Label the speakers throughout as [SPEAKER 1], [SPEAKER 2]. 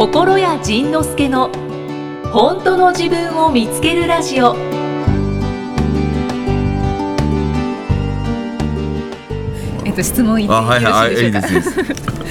[SPEAKER 1] 心谷仁之助の本当の自分を見つけるラジオ。
[SPEAKER 2] えっと質問いってよろしいでしょうか？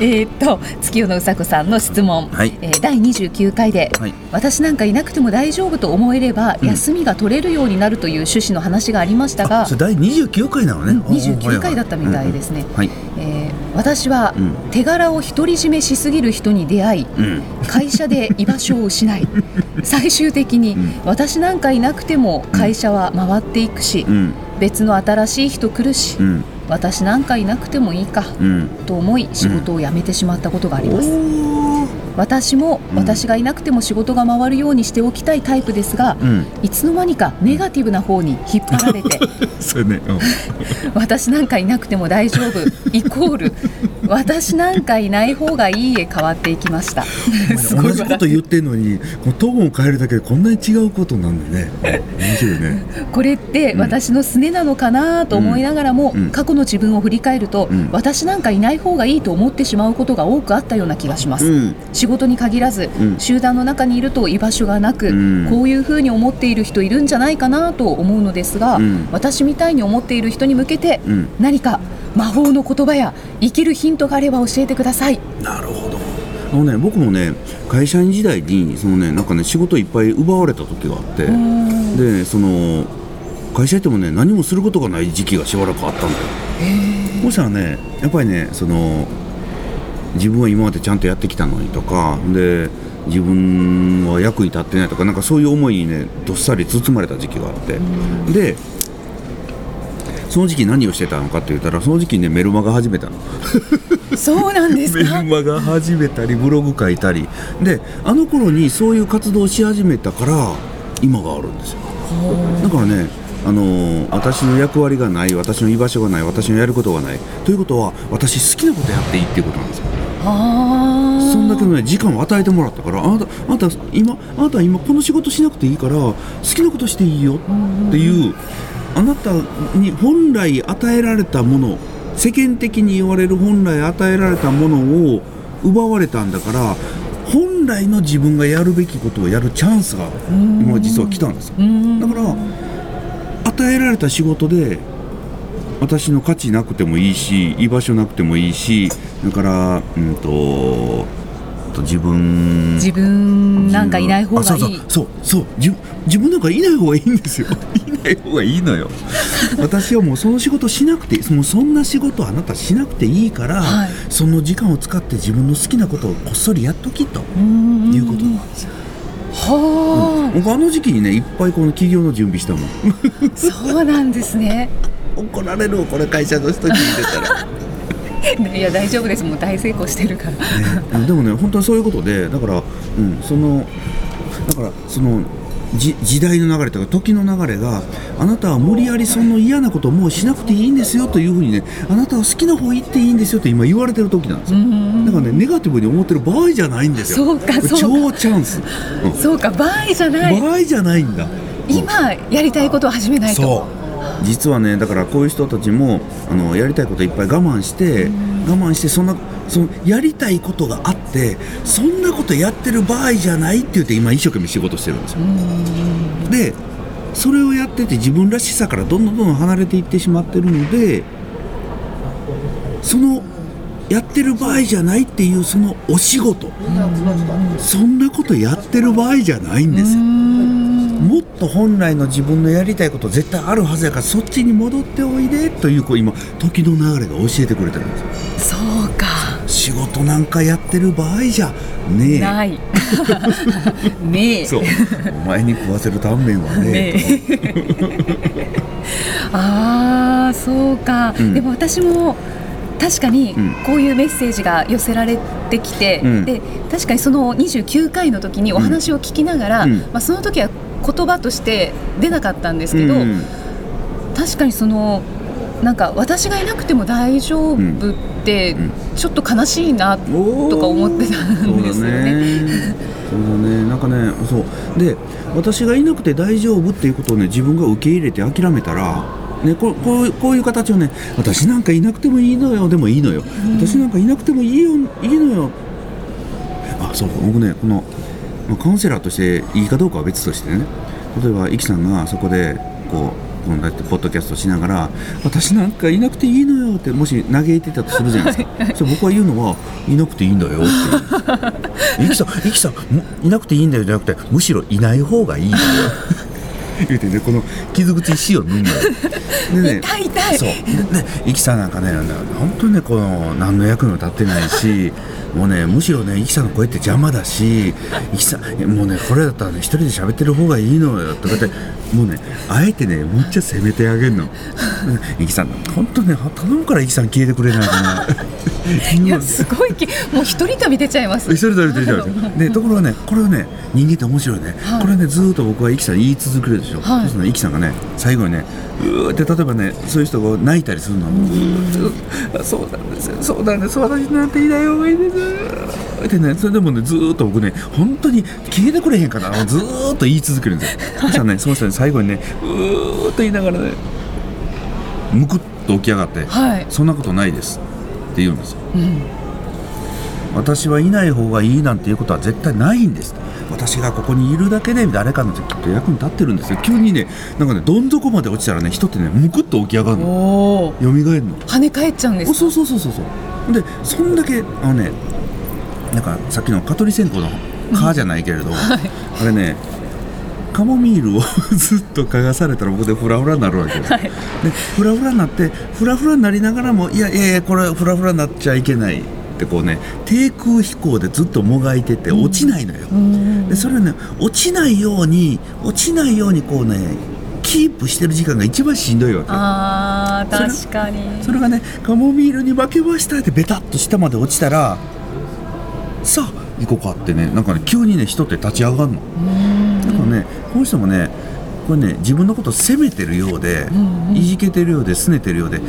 [SPEAKER 2] えっと月夜野うさこさんの質問、
[SPEAKER 3] はい。
[SPEAKER 2] えー第29回で、
[SPEAKER 3] はい。
[SPEAKER 2] 私なんかいなくても大丈夫と思えれば、
[SPEAKER 3] うん。
[SPEAKER 2] 休みが取れるようになるという趣旨の話がありましたが
[SPEAKER 3] そ、れ第29回なのね、
[SPEAKER 2] うん29回だったみたいですね。
[SPEAKER 3] はい
[SPEAKER 2] えー私は
[SPEAKER 3] うん。
[SPEAKER 2] 手柄を独り占めしすぎる人に出会い、
[SPEAKER 3] うん。
[SPEAKER 2] 会社で居場所を失い 最終的に
[SPEAKER 3] うん。
[SPEAKER 2] 私なんかいなくても会社は回っていくし、
[SPEAKER 3] うん。
[SPEAKER 2] 別の新しい人来るし、
[SPEAKER 3] うん。
[SPEAKER 2] 私なんかいなくてもいいか
[SPEAKER 3] うん。
[SPEAKER 2] と思い仕事を辞めてしまったことがあります、私も
[SPEAKER 3] うん。
[SPEAKER 2] 私がいなくても仕事が回るようにしておきたいタイプですが、
[SPEAKER 3] うん。
[SPEAKER 2] いつの間にかネガティブな方に引っ張られて
[SPEAKER 3] ね、うん。
[SPEAKER 2] 私なんかいなくても大丈夫 イコール私なんかいない方がいいへ変わっていきました。
[SPEAKER 3] 同じこと言ってんのにこのトーンを変えるだけでこんなに違うことになるんだね。面白いね。
[SPEAKER 2] これって私のすねなのかなと思いながらも、
[SPEAKER 3] うん。
[SPEAKER 2] 過去の自分を振り返ると、
[SPEAKER 3] うん。
[SPEAKER 2] 私なんかいない方がいいと思ってしまうことが多くあったような気がします、
[SPEAKER 3] うん
[SPEAKER 2] 仕事に限らず、
[SPEAKER 3] うん。
[SPEAKER 2] 集団の中にいると居場所がなく、
[SPEAKER 3] うん。
[SPEAKER 2] こういうふうに思っている人いるんじゃないかなと思うのですが、
[SPEAKER 3] うん。
[SPEAKER 2] 私みたいに思っている人に向けて、
[SPEAKER 3] うん。
[SPEAKER 2] 何か魔法の言葉や生きるヒントがあれば教えてください。
[SPEAKER 3] なるほど。あのね僕もね会社員時代にそのねなんかね仕事いっぱい奪われた時があってでその会社行ってもね何もすることがない時期がしばらくあったんだよ。そしたらねやっぱりねその自分は今までちゃんとやってきたのにとかで自分は役に立ってないとかなんかそういう思いにねどっさり包まれた時期があって。でその時期何をしてたのかって言ったらその時期ねメルマガ始めたの。
[SPEAKER 2] そうなんです
[SPEAKER 3] メル
[SPEAKER 2] か。
[SPEAKER 3] マガ始めたりブログ書いたり。であの頃にそういう活動をし始めたから今があるんですよ。だからねあのー私の役割がない私の居場所がない私のやることがない。ということは私好きなことやっていいっていうことなんですよそんだけのね時間を与えてもらったからあなたあなた今あなたは今この仕事しなくていいから好きなことしていいよっていうあなたに本来与えられたもの世間的に言われる本来与えられたものを奪われたんだから本来の自分がやるべきことをやるチャンスが今実は来たんですよ。だから与えられた仕事で私の価値なくてもいいし居場所なくてもいいしだからうんとと自分
[SPEAKER 2] 自分なんかいない方がいい。
[SPEAKER 3] あそうそう。そうそう。自自分なんかいない方がいいんですよ。いない方がいいのよ。私はもうその仕事しなくてもうそんな仕事あなたしなくていいから、
[SPEAKER 2] はい。
[SPEAKER 3] その時間を使って自分の好きなことをこっそりやっときと
[SPEAKER 2] うん。
[SPEAKER 3] いうことなんですよ、
[SPEAKER 2] は
[SPEAKER 3] 僕あの時期にねいっぱいこの企業の準備したもん。
[SPEAKER 2] あ、そうなんですね。
[SPEAKER 3] 怒られるわこれ会社の人に聞いてたら。
[SPEAKER 2] いや大丈夫です。もう大成功してるから。
[SPEAKER 3] ね、でもね本当にそういうことでだから、うん、そのだからそのじ時代の流れとか時の流れがあなたは無理やりその嫌なことをもうしなくていいんですよというふうにねあなたは好きな方行っていいんですよって今言われてる時なんですよ。だからねネガティブに思ってる場合じゃないんですよ。
[SPEAKER 2] そうかそうか。
[SPEAKER 3] 超チャンス、うん。
[SPEAKER 2] そうか場合じゃない。
[SPEAKER 3] 場合じゃないんだ。
[SPEAKER 2] 今やりたいことを始めないと。
[SPEAKER 3] 実はねだからこういう人たちもあのやりたいこといっぱい我慢して我慢してそんなそのやりたいことがあってそんなことやってる場合じゃないって言って今一生懸命仕事してるんですよ。でそれをやってて自分らしさからどんどんどんどん離れていってしまってるのでそのやってる場合じゃないっていうそのお仕事。そんなことやってる場合じゃないんですよもっと本来の自分のやりたいこと絶対あるはずやからそっちに戻っておいでというこう今時の流れが教えてくれてるんですよ。
[SPEAKER 2] そうか。
[SPEAKER 3] 仕事なんかやってる場合じゃねえ。
[SPEAKER 2] ない。ねえ。
[SPEAKER 3] そう。お前に食わせるタンメンはね
[SPEAKER 2] ねえ。ああそうか、
[SPEAKER 3] うん。
[SPEAKER 2] でも私も確かに
[SPEAKER 3] うん。
[SPEAKER 2] こういうメッセージが寄せられてきて、
[SPEAKER 3] うん。
[SPEAKER 2] で確かにその29回の時にお話を聞きながら、
[SPEAKER 3] うん。
[SPEAKER 2] まあ、その時は言葉として出なかったんですけど、
[SPEAKER 3] うん。
[SPEAKER 2] 確かにそのなんか私がいなくても大丈夫って
[SPEAKER 3] うん。
[SPEAKER 2] ちょっと悲しいなとか思ってたんですよね。
[SPEAKER 3] そうだね。なんかねそう。で私がいなくて大丈夫っていうことをね自分が受け入れて諦めたらね、こうこうこういう形をね私なんかいなくてもいいのよでもいいのよ、私なんかいなくてもいいよいいのよ。あそう僕ねこの、まあ、カウンセラーとしていいかどうかは別としてね。例えばイキさんがそこでこうこのだってポッドキャストしながら「私なんかいなくていいのよ」ってもし嘆いてたとするじゃないですか。それ僕は言うのは「いなくていいんだよ」っていう「イキさんイキさんむいなくていいんだよ」じゃなくてむしろいない方がいいよ。言うてねこの傷口石を縫うんだよでね
[SPEAKER 2] 痛い痛い。
[SPEAKER 3] そう。でねイキさんなんかね本当にねこの何の役にも立ってないしもうねむしろねイキさんの声って邪魔だしイキさんもうねこれだったらね一人で喋ってる方がいいのよとかってもうねあえてねむっちゃ責めてあげるの。イキさん本当ね頼むからイキさん消えてくれないかな い
[SPEAKER 2] やすごいきもう一人旅出ちゃいます。
[SPEAKER 3] 一人で出ちゃうで ところがねこれはね人間って面白いね、
[SPEAKER 2] はい。
[SPEAKER 3] これねずーっと僕はイキさん言い続けるでしょ、
[SPEAKER 2] はい。
[SPEAKER 3] そうするとねイキさんがね最後にねうって例えばねそういう人が泣いたりするのうそうなんです。よそうなんです。私なんていない方がいいです。ってねそれでもねずっと僕ね本当に消えてくれへんかなずっと言い続けるんです。よそしたらねその人ね最後にねうーっと言いながらねむくっと起き上がって、
[SPEAKER 2] はい
[SPEAKER 3] そんなことないです。って言うんです。よ
[SPEAKER 2] うん
[SPEAKER 3] 私はいない方がいいなんていうことは絶対ないんです。私がここにいるだけで誰かのきっと役に立ってるんですよ。急にねなんかねどん底まで落ちたらね人ってねむくっと起き上がるの。
[SPEAKER 2] おお
[SPEAKER 3] 蘇るの。
[SPEAKER 2] 跳ね返っちゃうんです
[SPEAKER 3] そうそうそうそうそう。でそんだけあのねなんかさっきの蚊取り線香の蚊じゃないけれど、あれねカモミールを ずっと嗅がされたら僕でフラフラになるわけよ、
[SPEAKER 2] はい。
[SPEAKER 3] でフラフラになってフラフラになりながらもいやいやいやこれフラフラになっちゃいけないってこうね低空飛行でずっともがいてて落ちないのよ、
[SPEAKER 2] うん。
[SPEAKER 3] でそれをね落ちないように落ちないようにこうねキープしてる時間が一番しんどいわけ。
[SPEAKER 2] あー確かに。
[SPEAKER 3] それがねカモミールに負けましたってベタッと下まで落ちたらさあ行こうかってねなんかね急にね人って立ち上がるの。
[SPEAKER 2] うん。
[SPEAKER 3] だからねこの人もねこれね自分のことを責めてるようで、
[SPEAKER 2] んうん。
[SPEAKER 3] いじけてるようで拗ねてるようで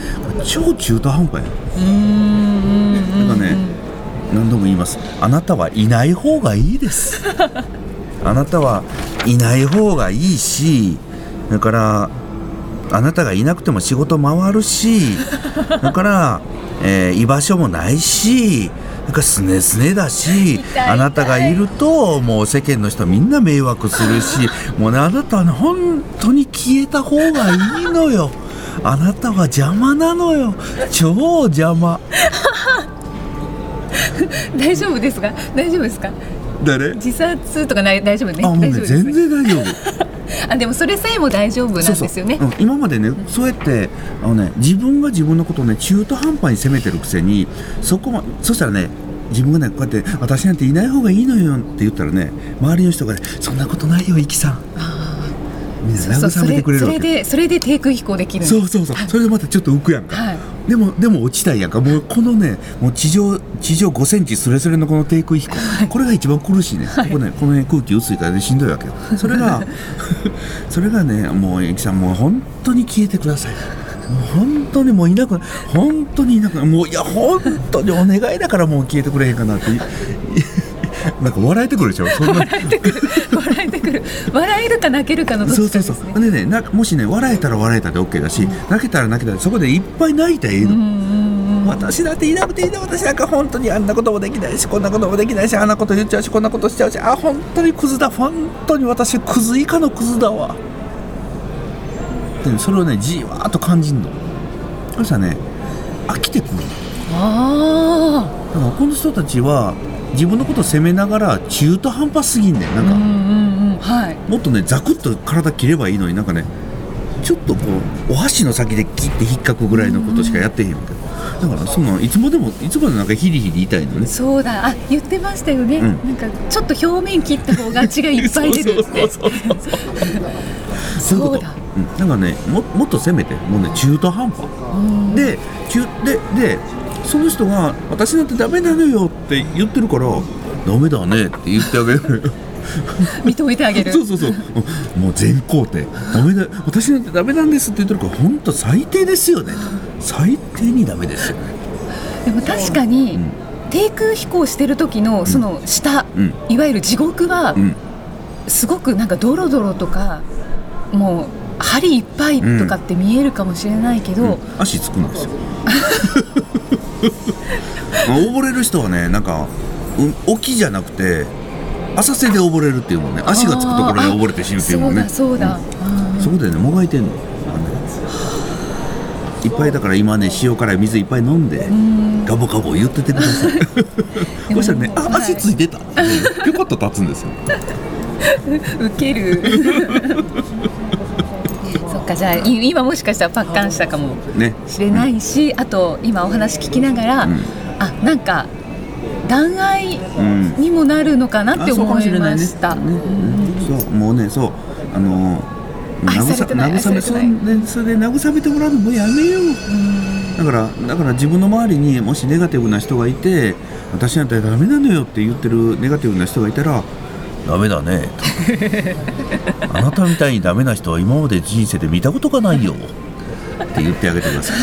[SPEAKER 3] 超中途半端や。
[SPEAKER 2] うん
[SPEAKER 3] なんかね何度も言います。あなたはいない方がいいです。あなたはいない方がいいしだからあなたがいなくても仕事回るしだから、えー居場所もないしなんかすねすねだしあなたがいるともう世間の人みんな迷惑するし もうねあなたはね本当に消えた方がいいのよ。あなたは邪魔なのよ。超邪魔
[SPEAKER 2] 大丈夫ですか？大丈夫ですか？
[SPEAKER 3] 誰？
[SPEAKER 2] 自殺とかない大丈夫ね。
[SPEAKER 3] あもうね
[SPEAKER 2] 大丈夫です。
[SPEAKER 3] 全然大丈夫。
[SPEAKER 2] あでもそれさえも大丈夫なんですよね。
[SPEAKER 3] そうん今までねそうやってあのね自分が自分のことをね中途半端に責めてるくせにそこまそしたらね自分がねこうやって「私なんていない方がいいのよ」って言ったらね周りの人がね「そんなことないよイキさん」みんな慰めてくれる
[SPEAKER 2] それ
[SPEAKER 3] わけ
[SPEAKER 2] でそれで低空飛行できる
[SPEAKER 3] そうそうそう。それでまたちょっと浮くやんか、
[SPEAKER 2] はい
[SPEAKER 3] でもでも落ちたいやんか。もうこのねもう地上地上5センチスレスレのこの低空飛行、これが一番苦しいね、ここねこの辺空気薄いからねしんどいわけよ。それが それがねもうゆきさんもう本当に消えてください。もう本当にもういなく本当にいなくもういや本当にお願いだからもう消えてくれへんかなって。い なんか笑えてくるでしょ？そんな。
[SPEAKER 2] 笑えてくる。笑えてくる。笑えるか泣けるかのどっ
[SPEAKER 3] そう
[SPEAKER 2] ちかですね。
[SPEAKER 3] そうそうでねなもしね笑えたら笑えたで OK だし、泣けたら泣けたらそこでいっぱい泣いたらいいの、
[SPEAKER 2] うんうんうん。
[SPEAKER 3] 私だっていなくていいの。私なんか本当にあんなこともできないしこんなこともできないしあんなこと言っちゃうしこんなことしちゃうしあ本当にクズだ。本当に私クズ以下のクズだわ。でそれをねじわーっと感じんの。そしたらね飽きてくるの。
[SPEAKER 2] あ
[SPEAKER 3] だからこの人たちは自分のことを責めながら中途半端すぎんねんなんか、
[SPEAKER 2] あうんうんうんはい。
[SPEAKER 3] もっとねザクッと体切ればいいのになんかねちょっとこうお箸の先で切って引っかくぐらいのことしかやってへんけど。だからそのいつまでもいつまでなんかヒリヒリ痛いのね。
[SPEAKER 2] そうだ。あ言ってましたよね、
[SPEAKER 3] うん。
[SPEAKER 2] なんかちょっと表面切った方が血がいっぱい出るって。
[SPEAKER 3] そう
[SPEAKER 2] だ。
[SPEAKER 3] うん、なんかねももっと攻めてもうね中途半端。
[SPEAKER 2] うん。
[SPEAKER 3] で中ででその人が「私なんてダメなのよ」って言ってるから「ダメだね」って言ってあげる。
[SPEAKER 2] 認めてあげる。
[SPEAKER 3] そうそうそう。うんもう全肯定「ダメだ私なんてダメなんです」って言ってるから本当最低ですよね。最低にダメですよね。
[SPEAKER 2] でも確かに、
[SPEAKER 3] うん。
[SPEAKER 2] 低空飛行してる時のその下、
[SPEAKER 3] うん。
[SPEAKER 2] いわゆる地獄は
[SPEAKER 3] うん。
[SPEAKER 2] すごくなんかドロドロとかもう針いっぱいとかって見えるかもしれないけど、
[SPEAKER 3] うん。足つくんですよ。ま あ 溺れる人はねなんかう沖じゃなくて浅瀬で溺れるっていうもんね。足がつくところで溺れて死ぬっていうもんね。
[SPEAKER 2] そうだそうだ、
[SPEAKER 3] うん。そこでね。もがいてんの。いっぱいだから今ね塩辛い水いっぱい飲んでガボガボ言っててください。そしたらね「あ
[SPEAKER 2] はい。
[SPEAKER 3] 足ついてた」ぴょこっと立つんですよ。
[SPEAKER 2] ウケる。そっかじゃあい今もしかしたらパッカンしたかも
[SPEAKER 3] ね。
[SPEAKER 2] しれないし、あと今お話聞きながら、
[SPEAKER 3] うん。
[SPEAKER 2] あなんか断崖
[SPEAKER 3] うん。
[SPEAKER 2] にもなるのかなって思いました。
[SPEAKER 3] ね。うん。そう。もうねそう。あの慰めそれで慰めてもらうのもうやめよう。だからだから自分の周りにもしネガティブな人がいて私なんてダメなのよって言ってるネガティブな人がいたらダメだね。と あなたみたいにダメな人は今まで人生で見たことがないよ。って言ってあげてください。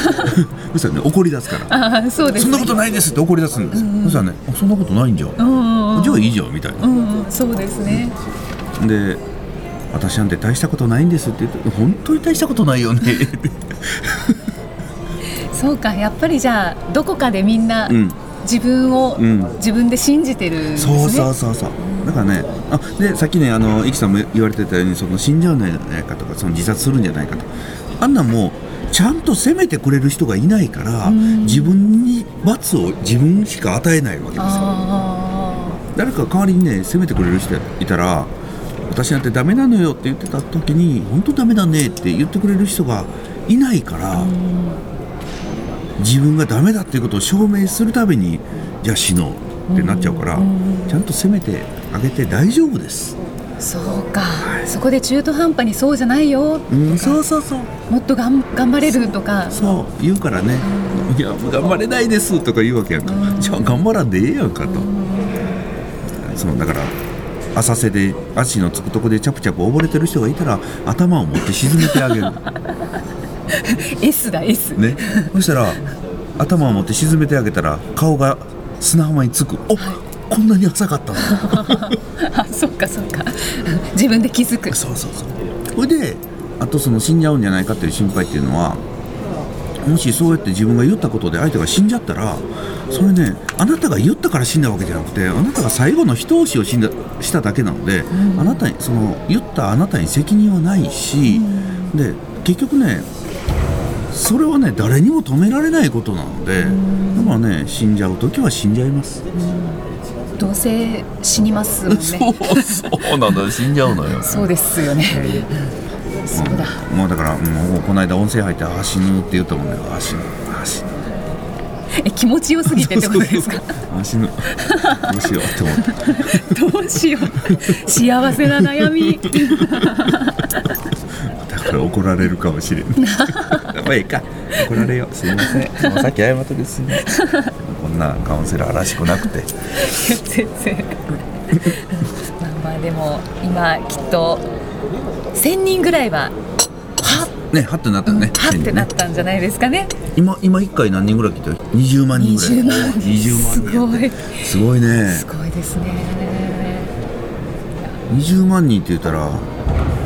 [SPEAKER 3] そしたらね。怒り出すから。
[SPEAKER 2] ああそうですね。
[SPEAKER 3] そんなことないですって。怒り出すんですよ、そしたらね。あそんなことないんじゃん、
[SPEAKER 2] うんうんうん。
[SPEAKER 3] じゃあいいじゃんみたいな。
[SPEAKER 2] うんうん。そうですね。
[SPEAKER 3] で私なんて大したことないんですって言って本当に大したことないよね。
[SPEAKER 2] そうか。やっぱりじゃあどこかでみんな
[SPEAKER 3] うん。
[SPEAKER 2] 自分を
[SPEAKER 3] うん。
[SPEAKER 2] 自分で信じてるんですね。
[SPEAKER 3] そうそうそうそうだからねあでさっきねあのイキさんも言われてたようにその死んじゃうんじゃないかとかその自殺するんじゃないかと。あんなんもうちゃんと責めてくれる人がいないから自分に罰を自分しか与えないわけですよ。
[SPEAKER 2] あ
[SPEAKER 3] 誰か代わりにね責めてくれる人いたら私なんてダメなのよって言ってた時に本当ダメだねって言ってくれる人がいないから自分がダメだっていうことを証明するためにじゃあ死のうってなっちゃうからちゃんと責めてあげて大丈夫です、
[SPEAKER 2] あそうか、そこで中途半端にそうじゃないよ。
[SPEAKER 3] うん、そうそうそう。
[SPEAKER 2] もっとがん頑張れるとか。
[SPEAKER 3] そう言うからね「いや頑張れないです」とか言うわけやんか。じゃあ頑張らんでええやんかと。そうだから浅瀬で足のつくとこでチャプチャプ溺れてる人がいたら頭を持って沈めてあげる。
[SPEAKER 2] S だ S、
[SPEAKER 3] ね。そしたら頭を持って沈めてあげたら顔が砂浜につく。おこんなに浅かったの。
[SPEAKER 2] あそっかそっか。自分で気づく。
[SPEAKER 3] そうそうそう。それであとその死んじゃうんじゃないかっていう心配っていうのはもしそうやって自分が言ったことで相手が死んじゃったらそれねあなたが言ったから死んだわけじゃなくてあなたが最後の一押しを死んだしただけなので、あなたにその言ったあなたに責任はないし、で結局ねそれはね誰にも止められないことなので、だからね死んじゃう時は死んじゃいます、
[SPEAKER 2] どうせ死にますもんね。
[SPEAKER 3] そうそうなんだ死んじゃうのよ。
[SPEAKER 2] そうですよね。そうだ。
[SPEAKER 3] うんもうだからもうこの間温泉入ってああ死ぬって言ったもんね。ああ死ぬ。ああ死ぬ。
[SPEAKER 2] え気持ちよすぎてってことですか？
[SPEAKER 3] あ死ぬ。どうしようって思って。
[SPEAKER 2] どうしよう。幸せな悩み
[SPEAKER 3] だから怒られるかもしれんまあいいか。怒られよう。すいません。さっき謝ったです。いませんこんなカウンセラーらしくなくて。
[SPEAKER 2] 全然。まあまあでも今きっと1000人ぐらいはは
[SPEAKER 3] ねはってなったね。
[SPEAKER 2] はってなったんじゃないですかね。
[SPEAKER 3] 今今1回何人ぐらい来てる20万人ぐらい。
[SPEAKER 2] 20万。人
[SPEAKER 3] 20万人。
[SPEAKER 2] すごい。
[SPEAKER 3] すごいね。
[SPEAKER 2] すごいですね。
[SPEAKER 3] 20万人って言ったら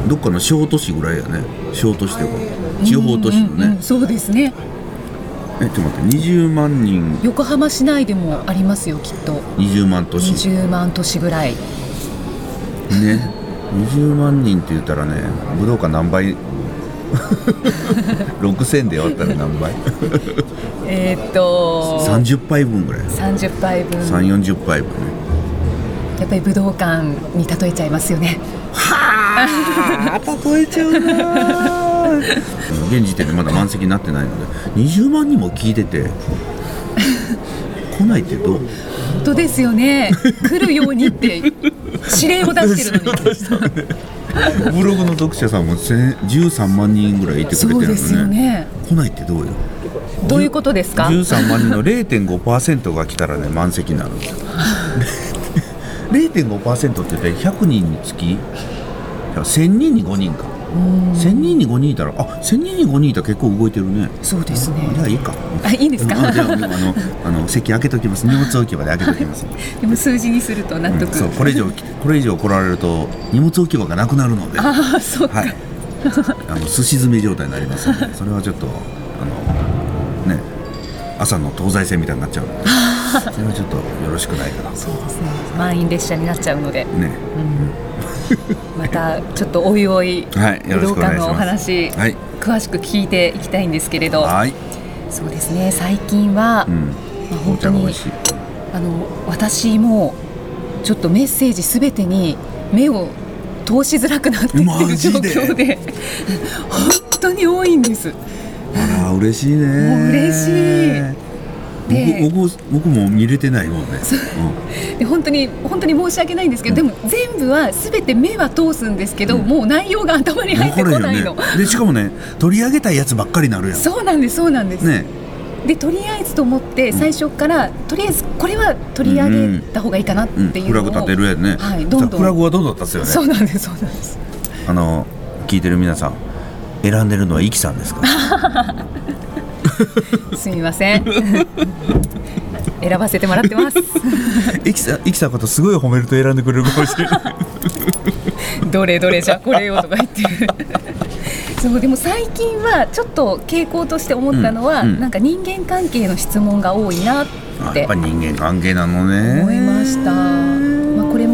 [SPEAKER 3] どっかの小都市ぐらいやね。小都市というか地方都市の
[SPEAKER 2] うんうん
[SPEAKER 3] ね
[SPEAKER 2] そうですね。
[SPEAKER 3] えちょっと待って20万人。
[SPEAKER 2] 横浜市内でもありますよきっと。
[SPEAKER 3] 20万都市。
[SPEAKER 2] 20万都市ぐらい。
[SPEAKER 3] ね。20万人って言ったらね武道館何倍？6000で割ったら何倍？
[SPEAKER 2] えーっと。
[SPEAKER 3] 30杯分ぐらい。
[SPEAKER 2] 30杯分。
[SPEAKER 3] 3 4 0杯分ね。
[SPEAKER 2] やっぱり武道館に例えちゃいますよね
[SPEAKER 3] あ例えちゃうな現時点でまだ満席になってないので20万人も聞いてて来ないってどう？
[SPEAKER 2] 本当ですよね。来るようにって指令を出してるのに。
[SPEAKER 3] ブログの読者さんも1000 13万人ぐらいいてくれてるのね。
[SPEAKER 2] そうですよね。
[SPEAKER 3] 来ないってどうよ？
[SPEAKER 2] どういうことですか
[SPEAKER 3] ？13万人の0.5%が来たらね満席になるんですよ。0.5%って言ったら100人につき1000人に5人か。1000人に5人いたらあ1000人に5人いたら結構動いてるね。
[SPEAKER 2] そうですね。
[SPEAKER 3] じゃあいいか。
[SPEAKER 2] あいいんですか？
[SPEAKER 3] あじゃああの あの席開けときます。荷物置き場で開けときます、
[SPEAKER 2] でも数字にすると納
[SPEAKER 3] うん
[SPEAKER 2] 得、
[SPEAKER 3] そうこれ以上これ以上来られると荷物置き場がなくなるので。は
[SPEAKER 2] ああそうか、
[SPEAKER 3] い。あのすし詰め状態になりますのでそれはちょっとあのね朝の東西線みたいになっちゃうのでそれはちょっとよろしくないかな。
[SPEAKER 2] そうですね。満員列車になっちゃうので、
[SPEAKER 3] ね。
[SPEAKER 2] うん、またちょっとおいおい武道館のお話、
[SPEAKER 3] はい。
[SPEAKER 2] 詳しく聞いていきたいんですけれど。
[SPEAKER 3] はい。
[SPEAKER 2] そうですね最近は、
[SPEAKER 3] うん。
[SPEAKER 2] まあ、
[SPEAKER 3] お
[SPEAKER 2] 本当にあの私もちょっとメッセージすべてに目を通しづらくなってきて
[SPEAKER 3] マ
[SPEAKER 2] る状況で 本当に多いんです。
[SPEAKER 3] あら嬉しいね。
[SPEAKER 2] 嬉しいで
[SPEAKER 3] 僕僕僕も見れてないもんね。
[SPEAKER 2] で本当に本当に申し訳ないんですけど、でも全部はすべて目は通すんですけど、
[SPEAKER 3] うん。
[SPEAKER 2] もう内容が頭に
[SPEAKER 3] うん
[SPEAKER 2] 入ってこないの。
[SPEAKER 3] ね。でしかもね取り上げたいやつばっかりなるやん。
[SPEAKER 2] そうなんですそうなんです。
[SPEAKER 3] ね。
[SPEAKER 2] でとりあえずと思って最初から、とりあえずこれは取り上げた方がいいかなって
[SPEAKER 3] うん
[SPEAKER 2] いう
[SPEAKER 3] フラグ立てるやんね。
[SPEAKER 2] はいどんどん。
[SPEAKER 3] さフラグはどんどん立つよね？
[SPEAKER 2] そうなんですそうなんです。
[SPEAKER 3] あの聞いてる皆さん選んでるのはイキさんですか？
[SPEAKER 2] すみません。選ばせてもらってます。
[SPEAKER 3] イキさんイキさんのことすごい褒めると選んでくれるかもしれない
[SPEAKER 2] どれどれじゃこれよとか言って。そうでも最近はちょっと傾向として思ったのは、
[SPEAKER 3] うんうん
[SPEAKER 2] なんか人間関係の質問が多いなっ
[SPEAKER 3] あやってぱ人間関係なのね
[SPEAKER 2] 思いました。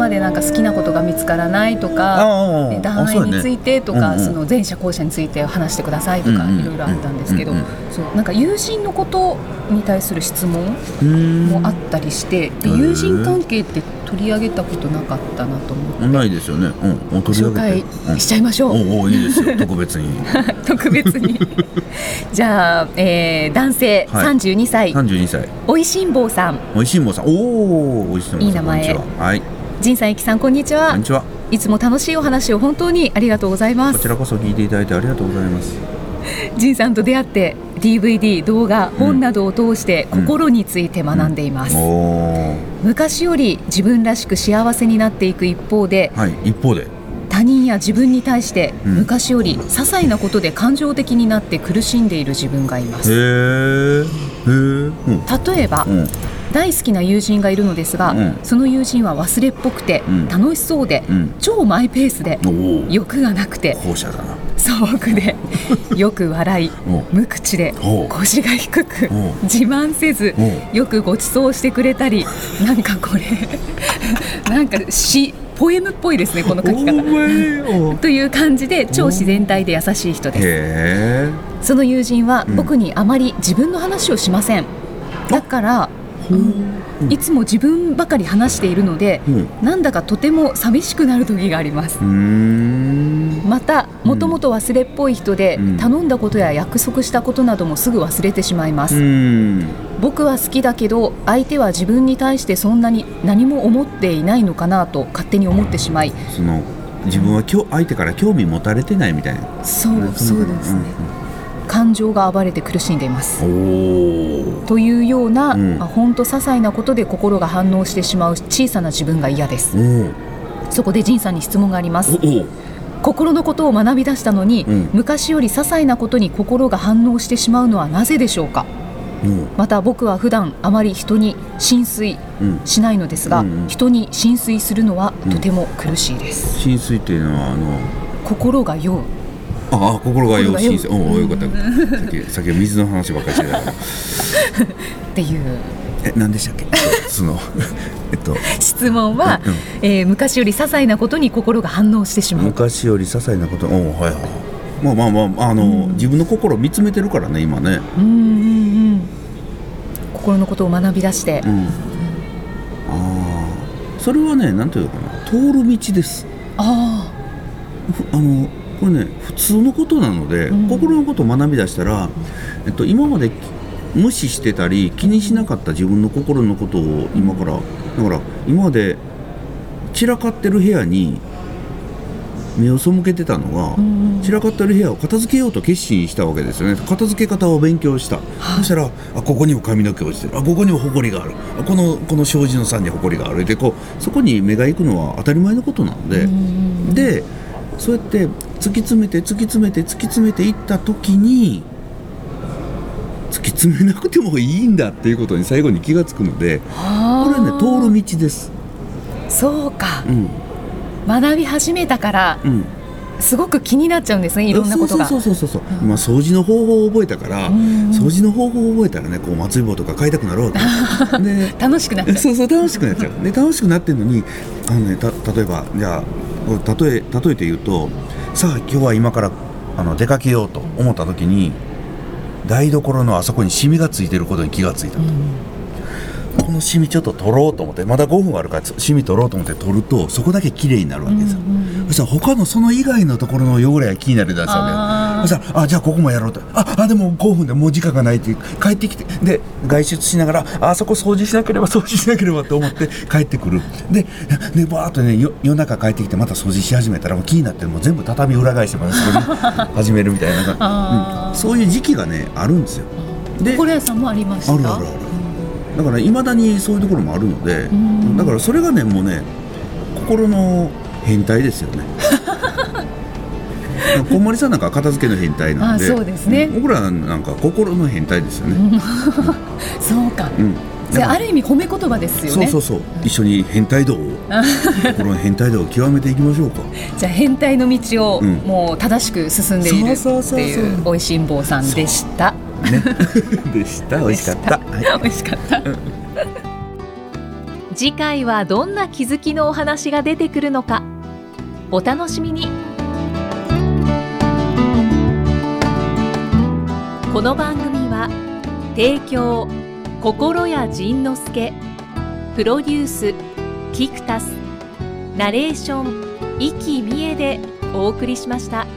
[SPEAKER 2] までなんか好きなことが見つからないと
[SPEAKER 3] あ
[SPEAKER 2] か、
[SPEAKER 3] ね
[SPEAKER 2] 談愛についてとか、その前者後者について話してくださいとかいろいろあったんですけど、そうなんか友人のことに対する質問もあったりして、で友人関係って取り上げたことなかったなと思って。
[SPEAKER 3] ないですよね。うんお取り上
[SPEAKER 2] 紹
[SPEAKER 3] げて。
[SPEAKER 2] 介しちゃいましょう。
[SPEAKER 3] うん。おおいいですよ。特別に。
[SPEAKER 2] 特別に。じゃあ、えー男性
[SPEAKER 3] はい。
[SPEAKER 2] 32歳、
[SPEAKER 3] 32歳。
[SPEAKER 2] おいしんぼうさん。
[SPEAKER 3] おいしんぼさん。おおおいしんぼさん。
[SPEAKER 2] いい名前。
[SPEAKER 3] はい
[SPEAKER 2] 仁さんさんこんにちは。
[SPEAKER 3] こんにちは。い
[SPEAKER 2] つも楽しいお話を本当にありがとうございます。
[SPEAKER 3] こちらこそ聞いていただいてありがとうございます。
[SPEAKER 2] 仁さんと出会って DVD 動画本などを通して
[SPEAKER 3] うん。
[SPEAKER 2] 心について学んでいます、
[SPEAKER 3] おお
[SPEAKER 2] 昔より自分らしく幸せになっていく一方で
[SPEAKER 3] はい一方で。
[SPEAKER 2] 他人や自分に対して
[SPEAKER 3] うん。
[SPEAKER 2] 昔より些細なことで感情的になって苦しんでいる自分がいま
[SPEAKER 3] へ
[SPEAKER 2] す
[SPEAKER 3] えへえうん。
[SPEAKER 2] 例えば、
[SPEAKER 3] うん
[SPEAKER 2] 大好きな友人がいるのですが、
[SPEAKER 3] うん。
[SPEAKER 2] その友人は忘れっぽくて、
[SPEAKER 3] うん。
[SPEAKER 2] 楽しそうで、
[SPEAKER 3] うん。
[SPEAKER 2] 超マイペースで欲がなくて
[SPEAKER 3] 後者だな。
[SPEAKER 2] 素朴で よく笑い
[SPEAKER 3] お
[SPEAKER 2] 無口で
[SPEAKER 3] お
[SPEAKER 2] 腰が低く
[SPEAKER 3] お
[SPEAKER 2] 自慢せず
[SPEAKER 3] お
[SPEAKER 2] よくご馳走してくれたりなんかこれ なんか詩ポエムっぽいですねこの書き方。
[SPEAKER 3] お
[SPEAKER 2] という感じで超自然体で優しい人です。その友人は
[SPEAKER 3] うん。
[SPEAKER 2] 僕にあまり自分の話をしません。だからいつも自分ばかり話しているので
[SPEAKER 3] うん。
[SPEAKER 2] なんだかとても寂しくなる時があります。またもともと忘れっぽい人で、
[SPEAKER 3] うん。
[SPEAKER 2] 頼んだことや約束したことなどもすぐ忘れてしまいます、
[SPEAKER 3] うん。
[SPEAKER 2] 僕は好きだけど相手は自分に対してそんなに何も思っていないのかなと勝手に思ってしまい。
[SPEAKER 3] その自分はきょ相手から興味持たれてないみたいな。
[SPEAKER 2] そうそうですね、感情が暴れて苦しんでいます。というような、
[SPEAKER 3] うん。
[SPEAKER 2] まあ、ほんと些細なことで心が反応してしまう小さな自分が嫌です。
[SPEAKER 3] お
[SPEAKER 2] そこで仁さんに質問があります。心のことを学び出したのに、
[SPEAKER 3] うん。
[SPEAKER 2] 昔より些細なことに心が反応してしまうのはなぜでしょうか？
[SPEAKER 3] お
[SPEAKER 2] また僕は普段あまり人に浸水
[SPEAKER 3] うん。
[SPEAKER 2] しないのですが、
[SPEAKER 3] うんうん。
[SPEAKER 2] 人に浸水するのはとても苦しいです、
[SPEAKER 3] 浸水っていうのはあの
[SPEAKER 2] 心が酔う
[SPEAKER 3] ああ心がよ
[SPEAKER 2] 心がよ
[SPEAKER 3] 浸水おおよかったさっきさっきは水の話ばっかりしてたから
[SPEAKER 2] っていう。
[SPEAKER 3] え何でしたっけ？その えっと。
[SPEAKER 2] 質問は、
[SPEAKER 3] うん
[SPEAKER 2] えー昔より些細なことに心が反応してしまう。
[SPEAKER 3] 昔より些細なこと。おおはいはい。まあまあまああの、自分の心を見つめてるからね今ね。
[SPEAKER 2] うんうんうん。心のことを学び出して、
[SPEAKER 3] うん。ああそれはねなんていうのかな。通る道です。
[SPEAKER 2] あ
[SPEAKER 3] ふあのこれね普通のことなので、
[SPEAKER 2] うん。
[SPEAKER 3] 心のことを学び出したら、えっと、今まで無視してたり気にしなかった自分の心のことを今からだから今まで散らかってる部屋に目を背けてたのが、
[SPEAKER 2] あ、うんうん。
[SPEAKER 3] 散らかってる部屋を片付けようと決心したわけですよね。片付け方を勉強した、そしたらあここにも髪の毛落ちてる。あここにも埃がある。あこのこの障子の山に埃がある。でこうそこに目が行くのは当たり前のことなので、
[SPEAKER 2] うん。
[SPEAKER 3] でそうやって突き詰めて突き詰めて突き詰めていった時に突き詰めなくてもいいんだっていうことに最後に気がつくのでこ
[SPEAKER 2] あ
[SPEAKER 3] れね
[SPEAKER 2] ー
[SPEAKER 3] 通る道です。
[SPEAKER 2] そうか。
[SPEAKER 3] うん。
[SPEAKER 2] 学び始めたから
[SPEAKER 3] うん。
[SPEAKER 2] すごく気になっちゃうんですねいろんなことが。
[SPEAKER 3] そうそうそうそう。そう、
[SPEAKER 2] うん
[SPEAKER 3] まあ掃除の方法を覚えたから、
[SPEAKER 2] うん。
[SPEAKER 3] 掃除の方法を覚えたらねこう松井棒とか買いたくなろうと。で
[SPEAKER 2] 楽しくなっちゃう。
[SPEAKER 3] そうそう楽しくなっちゃう。で楽しくなってるのにあのねた例えばじゃあ例え例えて言うとさあ今日は今からあの出かけようと思った時に台所のあそこにシミがついてることに気がついたと、このシミちょっと取ろうと思ってまだ5分あるからシミ取ろうと思って取るとそこだけ綺麗になるわけですよ、そしたら他のその以外のところの汚れが気になるだ
[SPEAKER 2] あー
[SPEAKER 3] そしたらあじゃあここもやろうと。ああでも5分でもう時間がないって帰ってきてで外出しながらあそこ掃除しなければ 掃除しなければと思って帰ってくる。ででバーっとねよ夜中帰ってきてまた掃除し始めたらもう気になってもう全部畳裏返してまたそこに 始めるみたいな、うん。そういう時期がねあるんですよ。で
[SPEAKER 2] 心屋さんもありました？
[SPEAKER 3] あるあるあるだからいまだにそういうところもあるので
[SPEAKER 2] ん。
[SPEAKER 3] だからそれがねもうね心の変態ですよね。こんまりさんなんか片付けの変態なんで。
[SPEAKER 2] あそうですね。
[SPEAKER 3] 僕らなんか心の変態ですよね、
[SPEAKER 2] そうか。
[SPEAKER 3] うん。
[SPEAKER 2] それ
[SPEAKER 3] だから
[SPEAKER 2] ある意味褒め言葉ですよね。
[SPEAKER 3] そうそうそう。一緒に変態道を。心の変態道を極めていきましょうか。
[SPEAKER 2] じゃあ変態の道を
[SPEAKER 3] うん。
[SPEAKER 2] もう正しく進んでいるっていうおいしん坊さんでした。
[SPEAKER 3] ね。でした。美味しかった、はい。
[SPEAKER 2] 美味しかった。
[SPEAKER 1] 次回はどんな気づきのお話が出てくるのかお楽しみにこの番組は提供心谷仁之助プロデュースキクタスナレーション生きみえでお送りしました。